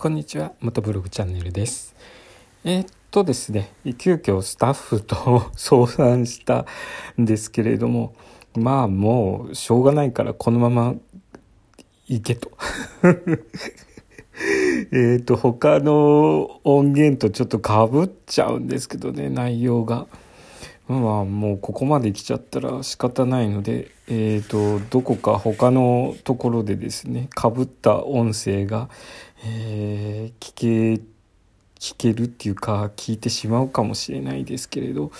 こんにちは元ブログチャンネルですえー、っとですね急遽スタッフと相談したんですけれどもまあもうしょうがないからこのまま行けと えっと他の音源とちょっとかぶっちゃうんですけどね内容が。まあもうここまで来ちゃったら仕方ないので、えーと、どこか他のところでですねかぶった音声が、えー、聞け聞けるっていうか聞いてしまうかもしれないですけれど、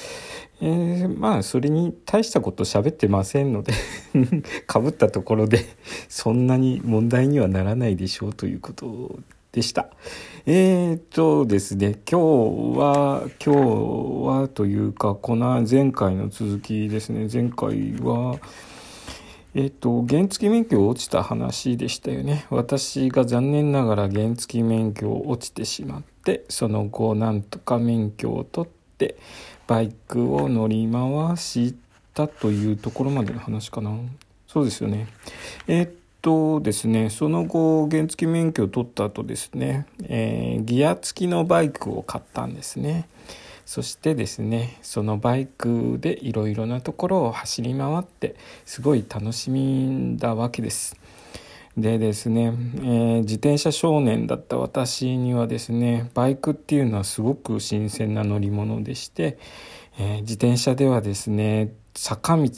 えー、まあそれに大したこと喋ってませんので かぶったところでそんなに問題にはならないでしょうということでした。えー、っとですね、今日は、今日はというか、この前回の続きですね、前回は、えっと、原付免許落ちた話でしたよね。私が残念ながら原付免許落ちてしまって、その後なんとか免許を取って、バイクを乗り回したというところまでの話かな。そうですよね。えっとですね、その後、原付免許を取った後ですね、えー、ギア付きのバイクを買ったんですね。そしてですね、そのバイクでいろいろなところを走り回って、すごい楽しみんだわけです。でですね、えー、自転車少年だった私にはですね、バイクっていうのはすごく新鮮な乗り物でして、えー、自転車ではですね、坂道、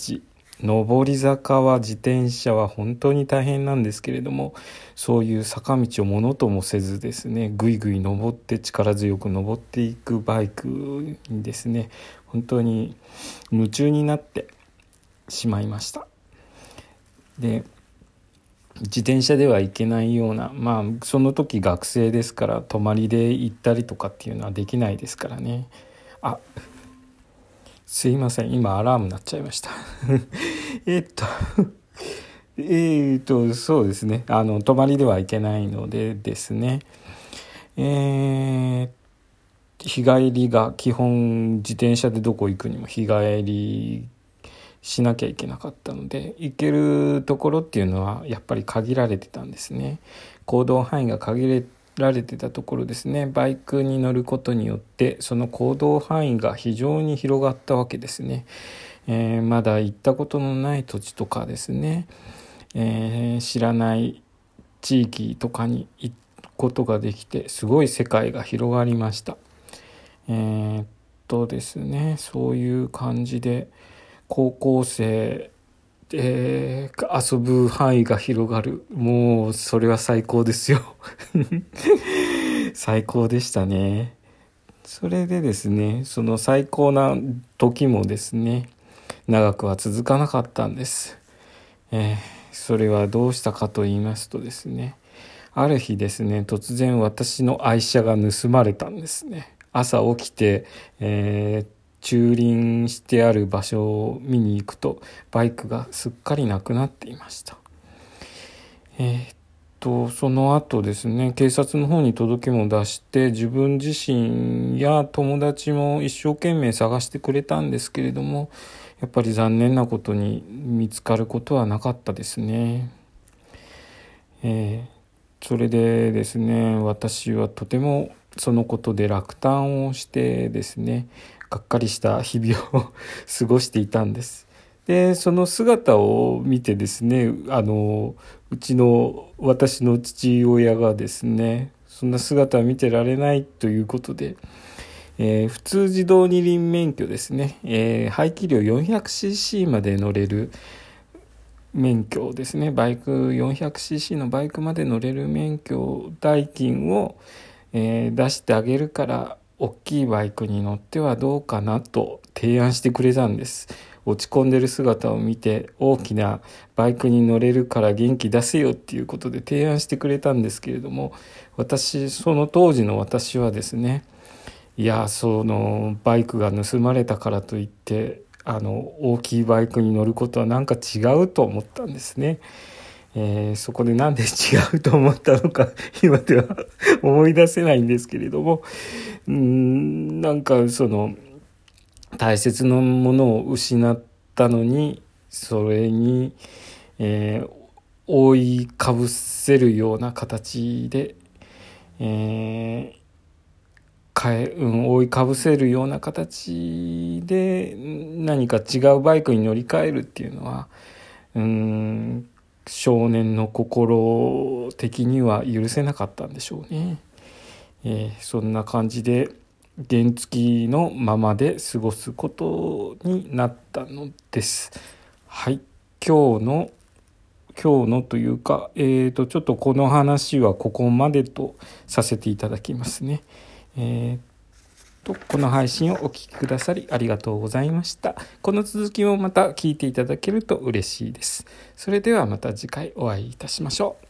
上り坂は自転車は本当に大変なんですけれどもそういう坂道をものともせずですねぐいぐい登って力強く登っていくバイクにですね本当に夢中になってしまいました。で自転車では行けないようなまあその時学生ですから泊まりで行ったりとかっていうのはできないですからね。あすいません。今アラーム鳴っちゃいました。えっと えっとそうですね。あの泊まりではいけないのでですね。えー、日帰りが基本自転車でどこ行くにも日帰りしなきゃいけなかったので行けるところっていうのはやっぱり限られてたんですね。行動範囲が限れられてたところですね。バイクに乗ることによってその行動範囲が非常に広がったわけですね、えー、まだ行ったことのない土地とかですね、えー、知らない地域とかに行くことができてすごい世界が広がりました。えー、っとですねそういう感じで高校生えー、遊ぶ範囲が広がる。もう、それは最高ですよ。最高でしたね。それでですね、その最高な時もですね、長くは続かなかったんです。えー、それはどうしたかと言いますとですね、ある日ですね、突然私の愛車が盗まれたんですね。朝起きて、えー駐輪してある場所を見に行くとバイクがすっかりなくなっていました。えー、っとその後ですね警察の方に届けも出して自分自身や友達も一生懸命探してくれたんですけれどもやっぱり残念なことに見つかることはなかったですね。えー、それでですね私はとてもそのことで落胆をしてですねがっかりした日々を過ごしていたんです。でその姿を見てですねあのうちの私の父親がですねそんな姿は見てられないということで、えー、普通自動二輪免許ですね、えー、排気量 400cc まで乗れる免許ですねバイク 400cc のバイクまで乗れる免許代金を、えー、出してあげるから大きいバイクに乗ってはどうかなと提案してくれたんです。落ち込んでる姿を見て大きなバイクに乗れるから元気出せよっていうことで提案してくれたんですけれども私その当時の私はですねいやそのバイクが盗まれたからといってあの大きいバイクに乗ることはなんか違うと思ったんですね。えー、そこでなんで違うと思ったのか 今では思い出せないんですけれども。うんなんかその大切なものを失ったのにそれに、えー、覆いかぶせるような形で、えーかえ、うん、覆いかぶせるような形で何か違うバイクに乗り換えるっていうのは、うん、少年の心的には許せなかったんでしょうね。えー、そんな感じで原付のままで過ごすことになったのです。はい。今日の、今日のというか、えっ、ー、と、ちょっとこの話はここまでとさせていただきますね。えーとこの配信をお聴きくださりありがとうございました。この続きをまた聞いていただけると嬉しいです。それではまた次回お会いいたしましょう。